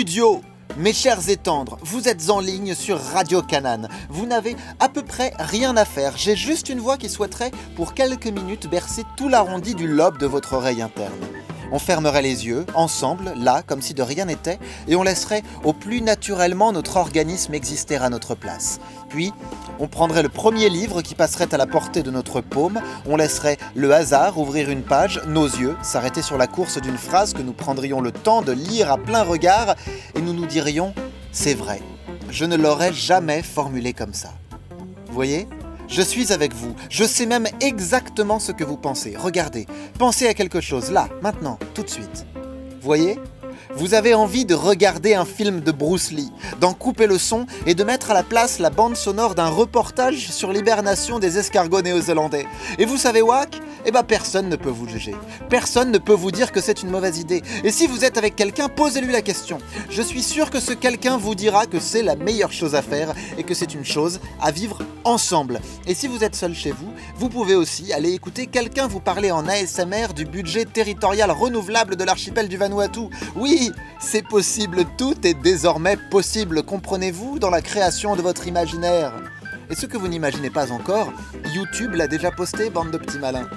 Studios mes chers et vous êtes en ligne sur Radio Canaan. Vous n'avez à peu près rien à faire. J'ai juste une voix qui souhaiterait, pour quelques minutes, bercer tout l'arrondi du lobe de votre oreille interne. On fermerait les yeux, ensemble, là, comme si de rien n'était, et on laisserait au plus naturellement notre organisme exister à notre place. Puis, on prendrait le premier livre qui passerait à la portée de notre paume, on laisserait le hasard ouvrir une page, nos yeux s'arrêter sur la course d'une phrase que nous prendrions le temps de lire à plein regard, et nous nous dirions C'est vrai, je ne l'aurais jamais formulé comme ça. Vous voyez? Je suis avec vous. Je sais même exactement ce que vous pensez. Regardez. Pensez à quelque chose, là, maintenant, tout de suite. Voyez? Vous avez envie de regarder un film de Bruce Lee, d'en couper le son et de mettre à la place la bande sonore d'un reportage sur l'hibernation des escargots néo-zélandais. Et vous savez, Wack eh ben personne ne peut vous juger. Personne ne peut vous dire que c'est une mauvaise idée. Et si vous êtes avec quelqu'un, posez-lui la question. Je suis sûr que ce quelqu'un vous dira que c'est la meilleure chose à faire et que c'est une chose à vivre ensemble. Et si vous êtes seul chez vous, vous pouvez aussi aller écouter quelqu'un vous parler en ASMR du budget territorial renouvelable de l'archipel du Vanuatu. Oui, c'est possible, tout est désormais possible, comprenez-vous, dans la création de votre imaginaire. Et ce que vous n'imaginez pas encore, YouTube l'a déjà posté, bande de petits malins.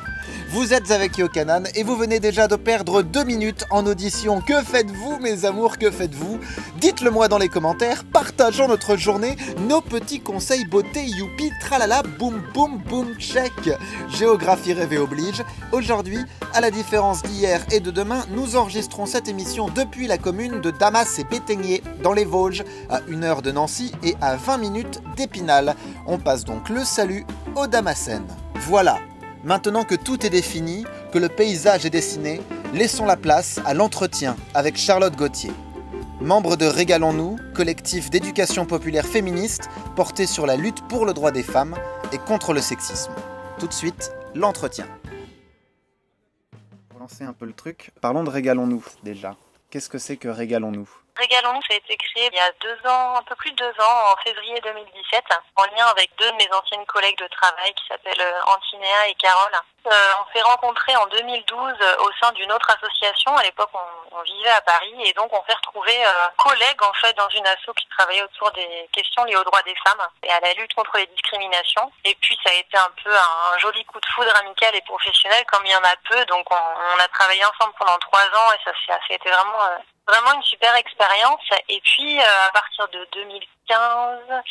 Vous êtes avec Yokanan et vous venez déjà de perdre deux minutes en audition. Que faites-vous, mes amours Que faites-vous? Dites-le moi dans les commentaires. Partageons notre journée, nos petits conseils beauté, youpi, tralala, boum boum boum, check. Géographie rêvée oblige. Aujourd'hui, à la différence d'hier et de demain, nous enregistrons cette émission depuis la commune de Damas et Béteigné, dans les Vosges, à 1 heure de Nancy et à 20 minutes d'Épinal. On passe donc le salut aux Damascènes. Voilà, Maintenant que tout est défini, que le paysage est dessiné, laissons la place à l'entretien avec Charlotte Gauthier. Membre de Régalons-nous, collectif d'éducation populaire féministe porté sur la lutte pour le droit des femmes et contre le sexisme. Tout de suite, l'entretien. Pour lancer un peu le truc, parlons de Régalons-nous déjà. Qu'est-ce que c'est que Régalons-nous? Régalons-nous, ça a été créé il y a deux ans, un peu plus de deux ans, en février 2017, en lien avec deux de mes anciennes collègues de travail qui s'appellent euh, Antinéa et Carole. Euh, on s'est rencontrés en 2012 euh, au sein d'une autre association. À l'époque, on, vivait à Paris et donc on s'est retrouvés euh, collègues en fait dans une asso qui travaillait autour des questions liées aux droits des femmes et à la lutte contre les discriminations. Et puis ça a été un peu un, joli coup de foudre amical et professionnel comme il y en a peu. Donc on, a travaillé ensemble pendant trois ans et ça, ça a été vraiment vraiment une super expérience. Et puis, euh, à partir de 2015,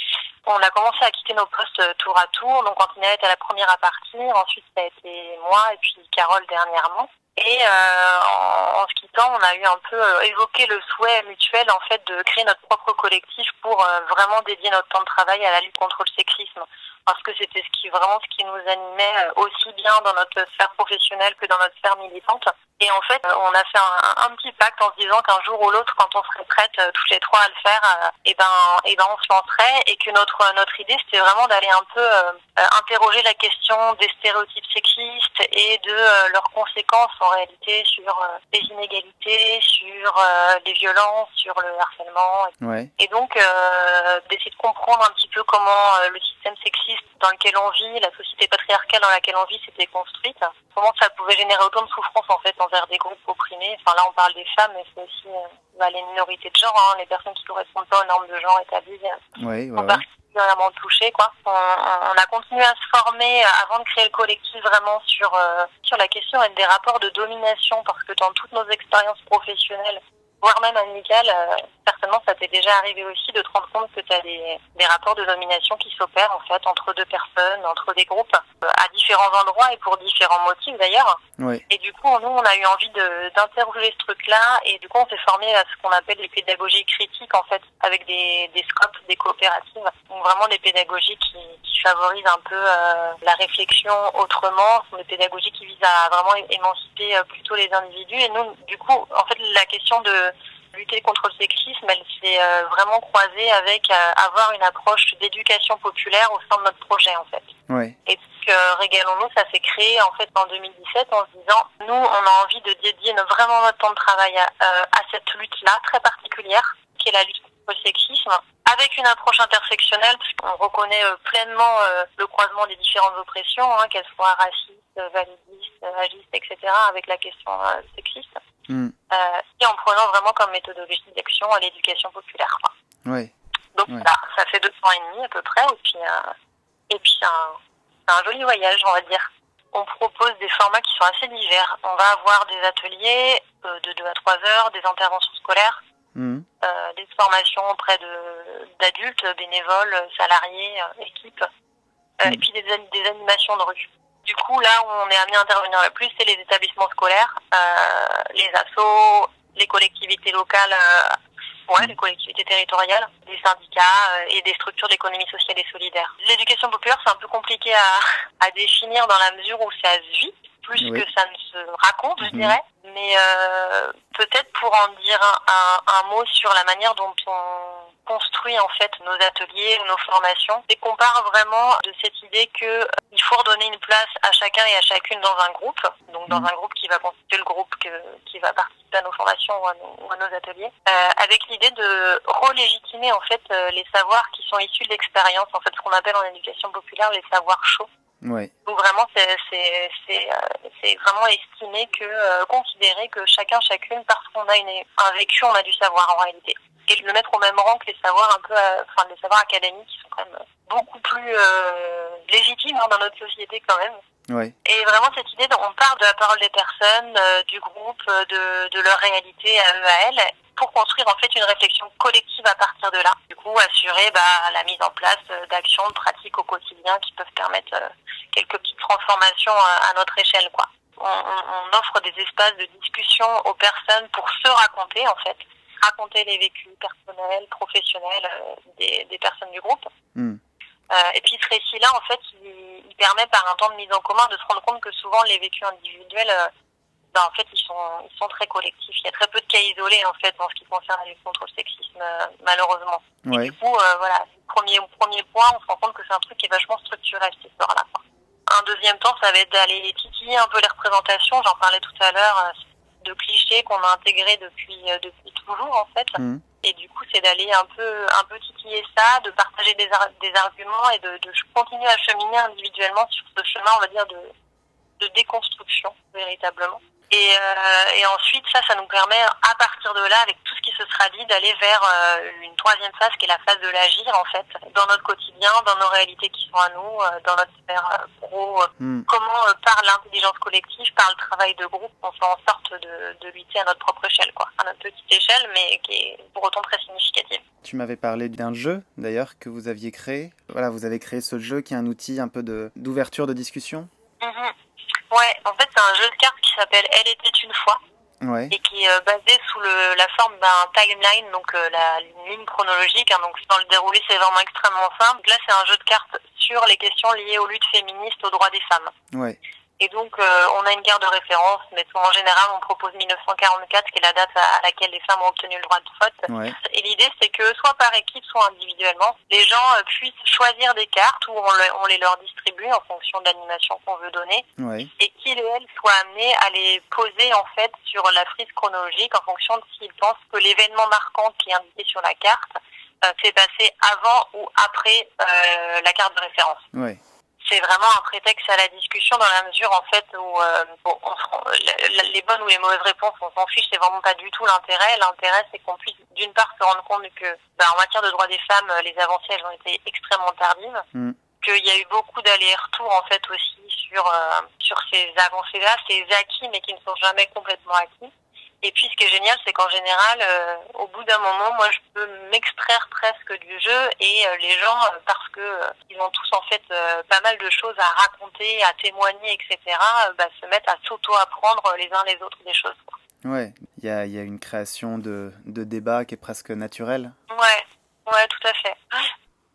on a commencé à quitter nos postes euh, tour à tour. Donc, Antinette était la première à partir. Ensuite, ça a été moi et puis Carole dernièrement. Et euh, en, en, se quittant, on a eu un peu euh, évoqué le souhait mutuel en fait de créer notre propre collectif pour vraiment dédier notre temps de travail à la lutte contre le sexisme parce que c'était ce qui vraiment ce qui nous animait euh, aussi bien dans notre sphère professionnelle que dans notre sphère militante. Et en fait, euh, on a fait un, un petit pacte en se disant qu'un jour ou l'autre, quand on serait prête euh, toutes les trois à le faire, et ben, et ben, on se lancerait et que notre notre idée c'était vraiment d'aller un peu euh, interroger la question des stéréotypes sexistes et de euh, leurs conséquences en réalité sur euh, les inégalités, sur les violences, sur le harcèlement. Ouais. Et donc d'essayer de comprendre un petit peu comment le système sexiste dans lequel on vit, la société patriarcale dans laquelle on vit s'était construite, comment ça pouvait générer autant de souffrance en fait envers des groupes opprimés? Enfin là on parle des femmes, mais c'est aussi euh, bah, les minorités de genre, hein, les personnes qui correspondent pas aux normes de genre établies. Ouais, ouais, sont particulièrement touchées quoi. On, on, a continué à se former avant de créer le collectif vraiment sur euh, sur la question des rapports de domination parce que dans toutes nos expériences professionnelles voire même amical, euh, certainement ça t'est déjà arrivé aussi de te rendre compte que tu as des, des rapports de nomination qui s'opèrent en fait entre deux personnes, entre des groupes, euh, à différents endroits et pour différents motifs d'ailleurs. Oui. Et du coup, nous, on a eu envie d'interroger ce truc-là et du coup, on s'est formé à ce qu'on appelle les pédagogies critiques en fait, avec des, des scopes, des coopératives, donc vraiment des pédagogies qui, qui favorisent un peu euh, la réflexion autrement, ce sont des pédagogies qui visent à vraiment émanciper euh, plutôt les individus. Et nous, du coup, en fait, la question de lutter contre le sexisme, elle s'est euh, vraiment croisée avec euh, avoir une approche d'éducation populaire au sein de notre projet en fait. Ouais. Et donc euh, Régalons-nous, ça s'est créé en fait en 2017 en se disant, nous on a envie de dédier vraiment notre temps de travail à, euh, à cette lutte-là très particulière, qui est la lutte contre le sexisme, avec une approche intersectionnelle, puisqu'on reconnaît euh, pleinement euh, le croisement des différentes oppressions, hein, qu'elles soient racistes, validistes, agistes, etc., avec la question sexiste. Mm. et en prenant vraiment comme méthodologie d'action l'éducation populaire. Quoi. Ouais. Donc Ouais. ça, ça fait deux ans et demi à peu près, et puis, euh, et puis c'est un, joli voyage, on va dire. On propose des formats qui sont assez divers. On va avoir des ateliers euh, de 2 à 3 heures, des interventions scolaires, Mm. euh, des formations auprès de d'adultes, bénévoles, salariés, euh, équipes, euh, Mm. et puis des, des animations de rue. Du coup, là où on est amené à intervenir le plus, c'est les établissements scolaires, euh, les assos, les collectivités locales, euh, ouais, les collectivités territoriales, les syndicats euh, et des structures d'économie sociale et solidaire. L'éducation populaire, c'est un peu compliqué à, à définir dans la mesure où ça se vit plus Oui. que ça ne se raconte, je Mhm. dirais. Mais euh, peut-être pour en dire un, un, un mot sur la manière dont on construit en fait nos ateliers nos formations, c'est qu'on part vraiment de cette idée que il faut redonner une place à chacun et à chacune dans un groupe, donc dans Mhm. un groupe qui va constituer le groupe que- qui va participer à nos formations ou à nos, ou à nos ateliers, euh, avec l'idée de relégitimer en fait euh, les savoirs qui sont issus de l'expérience, en fait ce qu'on appelle en éducation populaire les savoirs chauds. Ouais. Donc vraiment, c'est c'est c'est euh, c'est vraiment estimer que euh, considérer que chacun chacune parce qu'on a une, un vécu, on a du savoir en réalité. Et le mettre au même rang que les savoirs un peu, euh, enfin les savoirs académiques qui sont quand même beaucoup plus euh, légitimes hein, dans notre société quand même. Ouais. Et vraiment cette idée, on part de la parole des personnes, euh, du groupe, de, de leur réalité à eux, à elles, pour construire en fait une réflexion collective à partir de là. Du coup, assurer bah, la mise en place d'actions, de pratiques au quotidien qui peuvent permettre euh, quelques petites transformations à, à notre échelle. quoi. On- on offre des espaces de discussion aux personnes pour se raconter en fait, raconter les vécus personnels, professionnels euh, des, des personnes du groupe. Mm. Euh, et puis ce récit-là, en fait, il, il permet par un temps de mise en commun de se rendre compte que souvent les vécus individuels, euh, ben, en fait, ils sont, ils sont très collectifs. Il y a très peu de cas isolés, en fait, en ce qui concerne la lutte contre le sexisme, malheureusement. Et du coup, euh, voilà, premier, premier point, on se rend compte que c'est un truc qui est vachement structurel, cette histoire-là. Un deuxième temps, ça va être d'aller titiller un peu les représentations. J'en parlais tout à l'heure, de clichés qu'on a intégrés depuis, euh, depuis toujours, en fait. Mm. Et du coup, c'est d'aller un peu, un peu titiller ça, de partager des, ar- des arguments et de, de continuer à cheminer individuellement sur ce chemin, on va dire, de, de déconstruction, véritablement. Et, euh, et ensuite, ça, ça nous permet, à partir de là, avec tout ce qui se sera dit, d'aller vers euh, une troisième phase qui est la phase de l'agir, en fait, dans notre quotidien, dans nos réalités qui sont à nous, euh, dans notre sphère pro. euh, Mm. comment, par l'intelligence collective, par le travail de groupe, on fait en sorte de, de lutter à notre propre échelle, quoi. À notre petite échelle, mais qui est pour autant très significative. Tu m'avais parlé d'un jeu d'ailleurs que vous aviez créé. Voilà, vous avez créé ce jeu qui est un outil un peu d'ouverture de discussion. Mhm. Ouais, en fait, c'est un jeu de cartes qui s'appelle Elle était une fois Ouais. et qui est basé sous le, la forme d'un timeline, donc euh, la ligne chronologique. hein, donc dans le déroulé, c'est vraiment extrêmement simple. Là, c'est un jeu de cartes sur les questions liées aux luttes féministes, aux droits des femmes. Ouais. Et donc, euh, on a une carte de référence, mais en général, on propose 1944, qui est la date à à laquelle les femmes ont obtenu le droit de vote. Ouais. Et l'idée, c'est que soit par équipe, soit individuellement, les gens euh, puissent choisir des cartes où on, le- on les leur distribue en fonction de l'animation qu'on veut donner Ouais. et qu'ils et elles soient amenés à les poser en fait sur la frise chronologique en fonction de s'ils pensent que l'événement marquant qui est indiqué sur la carte euh, s'est passé avant ou après euh, la carte de référence Ouais. C'est vraiment un prétexte à la discussion dans la mesure en fait où euh, bon, on les bonnes ou les mauvaises réponses on s'en fiche c'est vraiment pas du tout l'intérêt. L'intérêt c'est qu'on puisse d'une part se rendre compte que bah, en matière de droits des femmes euh, les avancées elles ont été extrêmement tardives. Mm. qu'il y a eu beaucoup d'allers-retours en fait aussi sur euh, sur ces avancées là ces acquis mais qui ne sont jamais complètement acquis et puis ce qui est génial, c'est qu'en général, euh, au bout d'un moment, moi, je peux m'extraire presque du jeu et euh, les gens, euh, parce que ils ont tous en fait pas mal de choses à raconter, à témoigner, etc., bah, se mettent à s'auto-apprendre les uns les autres des choses. quoi. Ouais. Il y a, il y a une création de, de débat qui est presque naturelle. Ouais, ouais, tout à fait.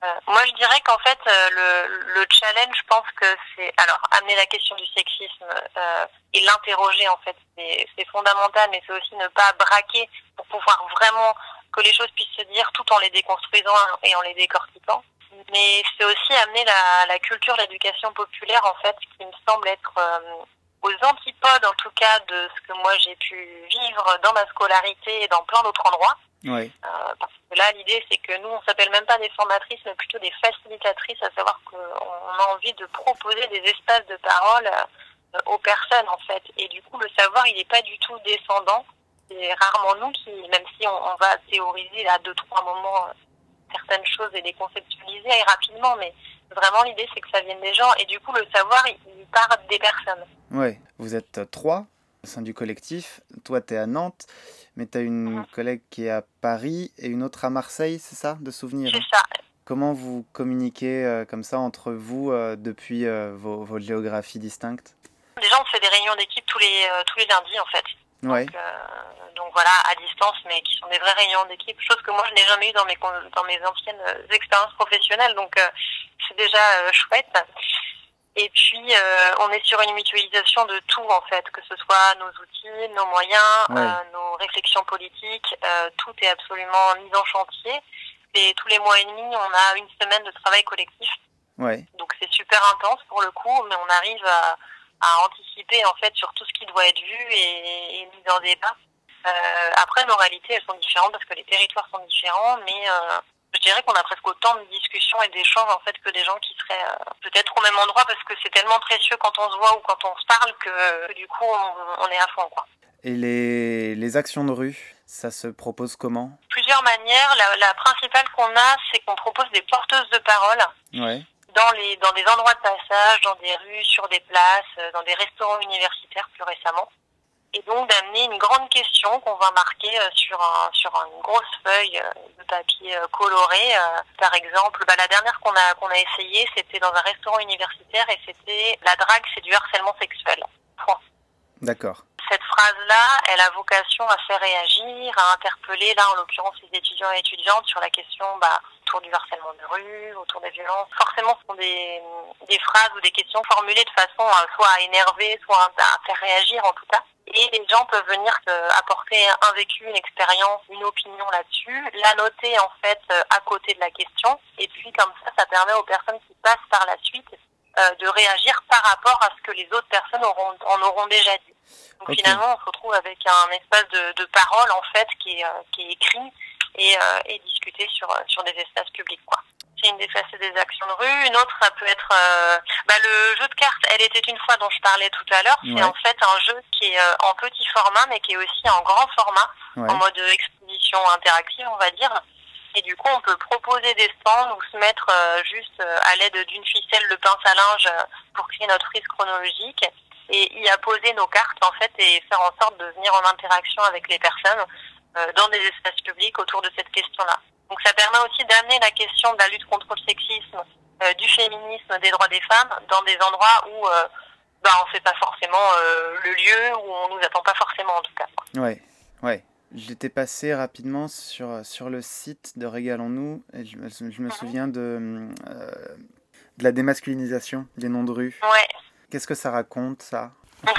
Euh, moi, je dirais qu'en fait, euh, le, le challenge, je pense que c'est alors amener la question du sexisme euh, et l'interroger en fait, c'est c'est fondamental, mais c'est aussi ne pas braquer pour pouvoir vraiment que les choses puissent se dire tout en les déconstruisant et en les décortiquant. Mais c'est aussi amener la, la culture, l'éducation populaire en fait, qui me semble être euh, aux antipodes en tout cas de ce que moi j'ai pu vivre dans ma scolarité et dans plein d'autres endroits. Ouais. Euh, parce que là, l'idée, c'est que nous, on s'appelle même pas des formatrices, mais plutôt des facilitatrices, à savoir qu'on a envie de proposer des espaces de parole euh, aux personnes, en fait. Et du coup, le savoir, il n'est pas du tout descendant. c'est rarement nous qui, même si on, va théoriser à deux, trois moments certaines choses et les conceptualiser rapidement, mais vraiment l'idée c'est que ça vienne des gens et du coup le savoir il, part des personnes. Ouais, vous êtes trois au sein du collectif, toi tu es à Nantes, mais tu as une mhm. collègue qui est à Paris et une autre à Marseille, c'est ça, de souvenir C'est ça. Comment vous communiquez euh, comme ça entre vous euh, depuis euh, vos, vos, géographies distinctes? Déjà on fait des réunions d'équipe tous les, tous les lundis en fait. Ouais. Donc, donc, voilà, à distance, mais qui sont des vraies réunions d'équipe, chose que moi je n'ai jamais eu dans mes, dans mes anciennes expériences professionnelles, donc c'est déjà chouette. Et puis, on est sur une mutualisation de tout, en fait, que ce soit nos outils, nos moyens, nos réflexions politiques, euh, tout est absolument mis en chantier. Et tous les mois et demi, on a une semaine de travail collectif. Ouais. Donc c'est super intense pour le coup, mais on arrive à, à, anticiper en fait sur tout ce qui doit être vu et, et mis en débat. Euh, après, nos réalités, elles sont différentes parce que les territoires sont différents, mais euh, je dirais qu'on a presque autant de discussions et d'échanges en fait que des gens qui seraient euh, peut-être au même endroit parce que c'est tellement précieux quand on se voit ou quand on se parle que, du coup on, est à fond quoi. Et les, les actions de rue, ça se propose comment? Plusieurs manières. La, la principale qu'on a, c'est qu'on propose des porteuses de parole. Ouais. Dans, les, dans des endroits de passage, dans des rues, sur des places, euh, dans des restaurants universitaires plus récemment et donc d'amener une grande question qu'on va marquer euh, sur un, sur une grosse feuille euh, de papier euh, coloré. Par exemple, bah, la dernière qu'on a qu'on a essayé, c'était dans un restaurant universitaire et c'était la drague, c'est du harcèlement sexuel. Point. D'accord. Cette phrase-là, elle a vocation à faire réagir, à interpeller, là en l'occurrence les étudiants et étudiantes sur la question bah, autour du harcèlement de rue, autour des violences. Forcément, ce sont des, des phrases ou des questions formulées de façon soit à énerver, soit à faire réagir en tout cas et les gens peuvent venir apporter un vécu, une expérience, une opinion là-dessus, la noter en fait euh, à côté de la question, et puis comme ça, ça permet aux personnes qui passent par la suite euh, de réagir par rapport à ce que les autres personnes auront, en auront déjà dit. Donc finalement, on se retrouve avec un espace de, de parole en fait qui est, euh, qui est écrit et, et discuté sur, sur des espaces publics. Quoi c'est une des facettes des actions de rue. Une autre, ça peut être euh, bah, le jeu de cartes. Elle était une fois dont je parlais tout à l'heure. C'est en fait un jeu qui est euh, en petit format, mais qui est aussi en grand format, en mode exposition interactive, on va dire. Et du coup, on peut proposer des stands ou se mettre euh, juste à l'aide d'une ficelle de pince à linge pour créer notre frise chronologique et y apposer nos cartes en fait et faire en sorte de venir en interaction avec les personnes dans des espaces publics autour de cette question-là. Donc ça permet aussi d'amener la question de la lutte contre le sexisme, euh, du féminisme, des droits des femmes dans des endroits où euh, bah, on ne fait pas forcément euh, le lieu, où on nous attend pas forcément en tout cas. Ouais, ouais. J'étais passé rapidement sur, sur le site de Régalons-nous et je, je me mhm. souviens de, de la démasculinisation des noms de rue. Ouais. Qu'est-ce que ça raconte ça?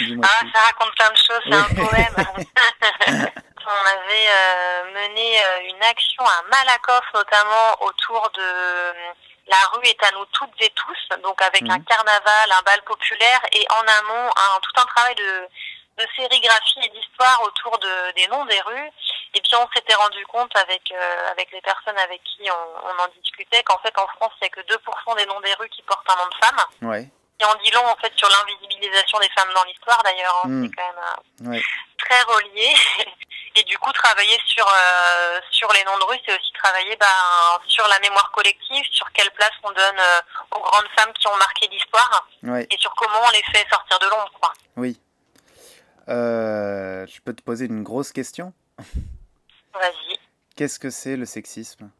Ah, ça raconte plein de choses, c'est un poème. on avait euh, mené euh, une action à Malakoff notamment autour de euh, la rue est à nous toutes et tous, donc avec un mhm. carnaval, un bal populaire et en amont un, tout un travail de, de sérigraphie et d'histoire autour de, des noms des rues. Et puis on s'était rendu compte avec avec les personnes avec qui on, on en discutait qu'en fait en France il n'y a que 2% des noms des rues qui portent un nom de femme. Ouais. Et on dit long en fait sur l'invisibilisation des femmes dans l'histoire d'ailleurs. Hein. C'est quand même très relié. Et du coup, travailler sur euh, sur les noms de rue, c'est aussi travailler ben, sur la mémoire collective, sur quelle place on donne euh, aux grandes femmes qui ont marqué l'histoire, et sur comment on les fait sortir de l'ombre. Quoi. Oui. Euh, je peux te poser une grosse question? Vas-y. Qu'est-ce que c'est le sexisme?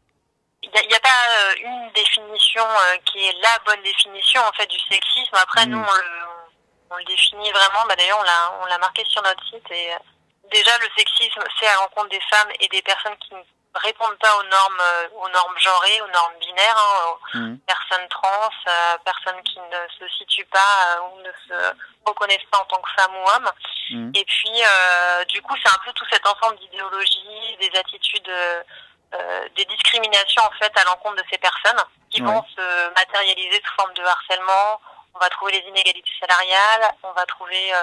Il n'y a, pas une définition qui est la bonne définition en fait du sexisme. Après, mm. nous, on le, on le, définit vraiment. Bah, D'ailleurs, on l'a marqué sur notre site et déjà le sexisme, c'est à l'encontre des femmes et des personnes qui ne répondent pas aux normes, euh, aux normes genrées, aux normes binaires, hein, aux mmh. personnes trans, euh, personnes qui ne se situent pas euh, ou ne se reconnaissent pas en tant que femme ou homme. Mmh. Et puis, du coup, c'est un peu tout cet ensemble d'idéologies, des attitudes, des discriminations en fait à l'encontre de ces personnes qui vont se matérialiser sous forme de harcèlement. On va trouver les inégalités salariales, on va trouver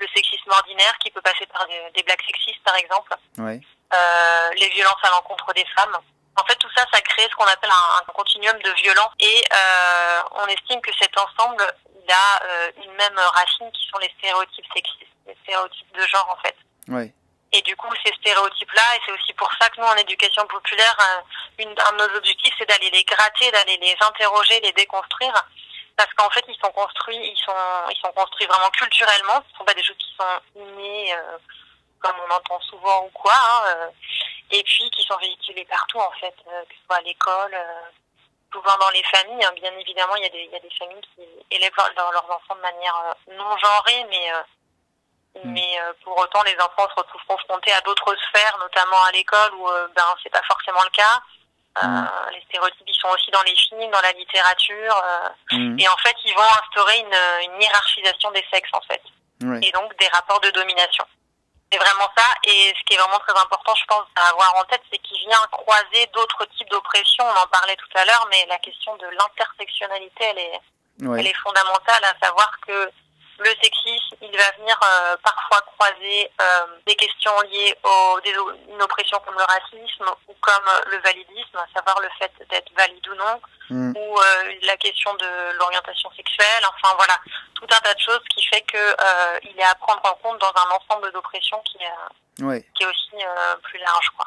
le sexisme ordinaire qui peut passer par des, blagues sexistes par exemple, euh, les violences à l'encontre des femmes. En fait, tout ça, ça crée ce qu'on appelle un, continuum de violence et euh, on estime que cet ensemble, il a euh, une même racine qui sont les stéréotypes sexistes, les stéréotypes de genre en fait. Et du coup, ces stéréotypes-là, et c'est aussi pour ça que nous, en éducation populaire, une, un de nos objectifs, c'est d'aller les gratter, d'aller les interroger, les déconstruire, parce qu'en fait, ils sont construits, ils sont, ils sont construits vraiment culturellement. Ce sont pas des choses qui sont innées, euh, comme on entend souvent ou quoi, hein, euh, et puis qui sont véhiculés partout, en fait, euh, que ce soit à l'école, souvent dans les familles. Hein. bien évidemment, il y, a des, il y a des familles qui élèvent leurs, leurs enfants de manière non genrée, mais Mm. Mais euh, pour autant, les enfants se retrouvent confrontés à d'autres sphères, notamment à l'école, où euh, ben c'est pas forcément le cas. Euh, mm. Les stéréotypes, ils sont aussi dans les films, dans la littérature, mm. et en fait, ils vont instaurer une, une hiérarchisation des sexes, en fait, et donc des rapports de domination. C'est vraiment ça, et ce qui est vraiment très important, je pense, à avoir en tête, c'est qu'il vient croiser d'autres types d'oppression. On en parlait tout à l'heure, mais la question de l'intersectionnalité, elle est, elle est fondamentale, à savoir que le sexisme, il va venir euh, parfois croiser euh, des questions liées aux des, une oppression comme le racisme ou comme le validisme, à savoir le fait d'être valide ou non, mm. ou euh, la question de l'orientation sexuelle. Enfin voilà, tout un tas de choses qui fait que il est à prendre en compte dans un ensemble d'oppressions qui est qui est aussi plus large, quoi.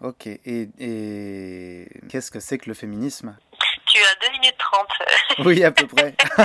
Ok. Et, et... qu'est-ce que c'est que le féminisme? Tu as 2 minutes 30. oui, à peu près.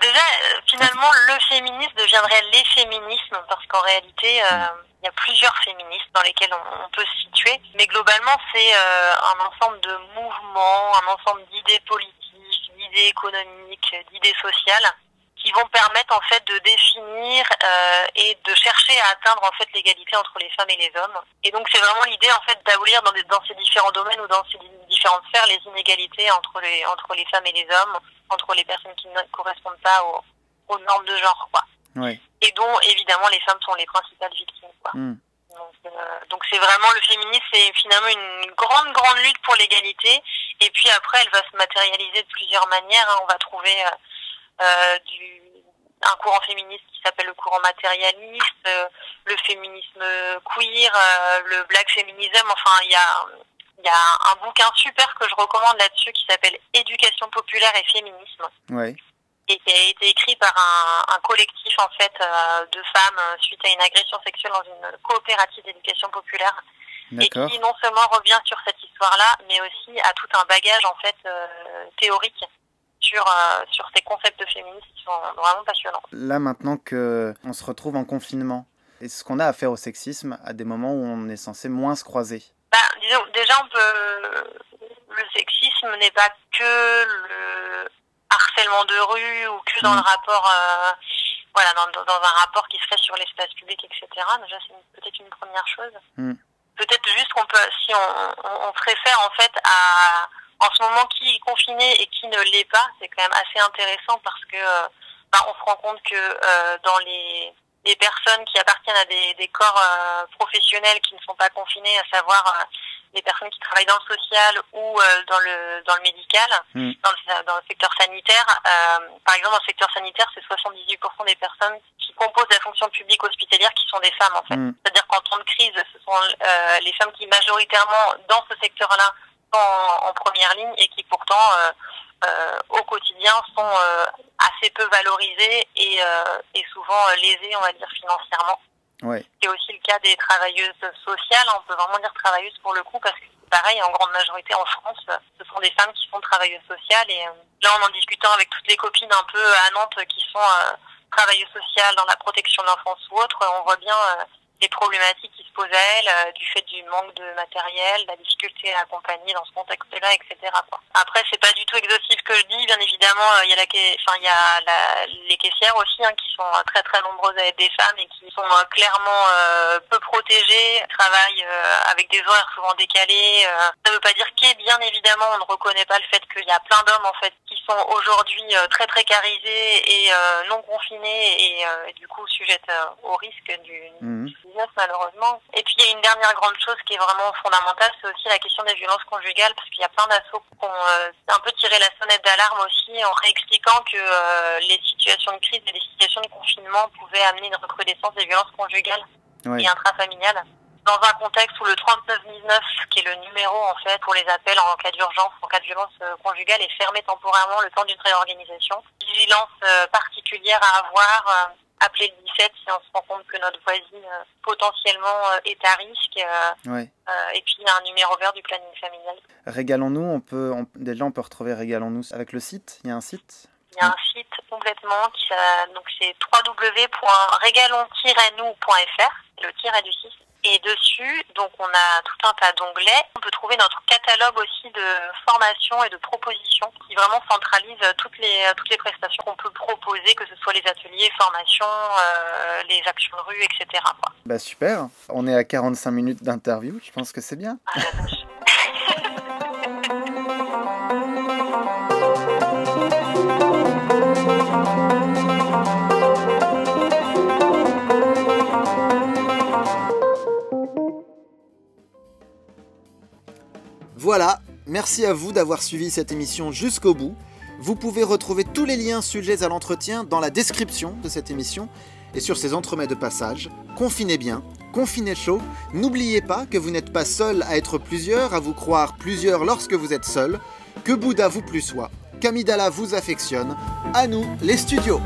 Déjà, finalement, le féminisme deviendrait les féminismes parce qu'en réalité, euh, mm. il y a plusieurs féministes dans lesquels on, peut se situer. Mais globalement, c'est euh, un ensemble de mouvements, un ensemble d'idées politiques, d'idées économiques, d'idées sociales qui vont permettre en fait de définir euh, et de chercher à atteindre en fait l'égalité entre les femmes et les hommes. Et donc c'est vraiment l'idée en fait d'abolir dans, dans ces différents domaines ou dans ces sphères les inégalités entre les entre les femmes et les hommes, entre les personnes qui ne correspondent pas aux, aux normes de genre quoi. Oui. Et dont évidemment les femmes sont les principales victimes quoi. Hmm. Euh, donc c'est vraiment le féminisme, c'est finalement une grande grande lutte pour l'égalité. Et puis après, elle va se matérialiser de plusieurs manières. Hein. On va trouver euh, euh, du, un courant féministe qui s'appelle le courant matérialiste, le féminisme queer, le black feminism. Enfin, il y a, y a un bouquin super que je recommande là-dessus qui s'appelle Éducation populaire et féminisme. Ouais. Et qui a été écrit par un, un collectif en fait de femmes suite à une agression sexuelle dans une coopérative d'éducation populaire et qui non seulement revient sur cette histoire-là, mais aussi a tout un bagage en fait théorique sur, euh, sur ces concepts de féminisme qui sont vraiment passionnants. Là, maintenant qu'on se retrouve en confinement, est-ce qu'on a affaire au sexisme à des moments où on est censé moins se croiser? Bah, disons, Déjà, on peut... le sexisme n'est pas que le harcèlement de rue ou que dans mm. le rapport... Euh, voilà, dans, dans, un rapport qui se fait sur l'espace public, etc. Déjà, c'est peut-être une première chose. Mm. Peut-être juste qu'on peut, si on, on, on préfère en fait à en ce moment qui est confiné et qui ne l'est pas, c'est quand même assez intéressant parce que euh, bah, on se rend compte que euh, dans les, les personnes qui appartiennent à des, des corps euh, professionnels qui ne sont pas confinés, à savoir les personnes qui travaillent dans le social ou dans le dans le médical, mm. dans, le, dans, le, secteur sanitaire. par exemple, dans le secteur sanitaire, c'est 78% des personnes qui composent la fonction publique hospitalière qui sont des femmes en fait. Mm. C'est-à-dire qu'en temps de crise, ce sont les femmes qui majoritairement dans ce secteur-là en, première ligne et qui pourtant euh, euh, au quotidien sont euh, assez peu valorisées et, et souvent lésées, on va dire, financièrement. Ouais. C'est aussi le cas des travailleuses sociales, on peut vraiment dire travailleuses pour le coup, parce que c'est pareil, en grande majorité en France, ce sont des femmes qui sont travailleuses sociales. Et là, en en discutant avec toutes les copines un peu à Nantes qui sont travailleuses sociales dans la protection de l'enfance ou autre, on voit bien les problématiques qui à elle euh, du fait du manque de matériel, la difficulté à accompagner dans ce contexte-là, etc. Quoi. Après, c'est pas du tout exhaustif que je dis. Bien évidemment, euh, il y a la, enfin, il y a la, les caissières aussi hein, qui sont euh, très très nombreuses à être des femmes et qui sont clairement peu protégées, travaillent avec des horaires souvent décalés. ça veut pas dire qu'est bien évidemment, on ne reconnaît pas le fait qu'il y a plein d'hommes en fait qui sont aujourd'hui très précarisés et non confinés et, et, du coup sujettes au risque du, mmh malheureusement. Et puis il y a une dernière grande chose qui est vraiment fondamentale, c'est aussi la question des violences conjugales, parce qu'il y a plein d'assauts qui ont euh, un peu tiré la sonnette d'alarme aussi en réexpliquant que euh, les situations de crise et les situations de confinement pouvaient amener une recrudescence des violences conjugales et intrafamiliales. Dans un contexte où le 3919, qui est le numéro en fait pour les appels en cas d'urgence, en cas de violence euh, conjugale, est fermé temporairement le temps d'une réorganisation. Vigilance particulière à avoir appeler le 17 si on se rend compte que notre voisine potentiellement est à risque. et puis il y a un numéro vert du planning familial. Régalons-nous, on peut, déjà on peut retrouver Régalons-nous avec le site. Il y a un site il y a un site complètement qui donc c'est www.régalons-nous.fr, le tiret du 6. Et dessus, donc on a tout un tas d'onglets. On peut trouver notre catalogue aussi de formations et de propositions qui vraiment centralise toutes les toutes les prestations qu'on peut proposer, que ce soit les ateliers, formations, euh, les actions de rue, etc. Bah super. On est à 45 minutes d'interview. Je pense que c'est bien. Ah, Voilà, merci à vous d'avoir suivi cette émission jusqu'au bout. Vous pouvez retrouver tous les liens sujets à l'entretien dans la description de cette émission et sur ces entremets de passage. Confinez bien, confinez chaud, n'oubliez pas que vous n'êtes pas seul à être plusieurs, à vous croire plusieurs lorsque vous êtes seul, que Bouddha vous plus soit, qu'Amidala vous affectionne, à nous les studios.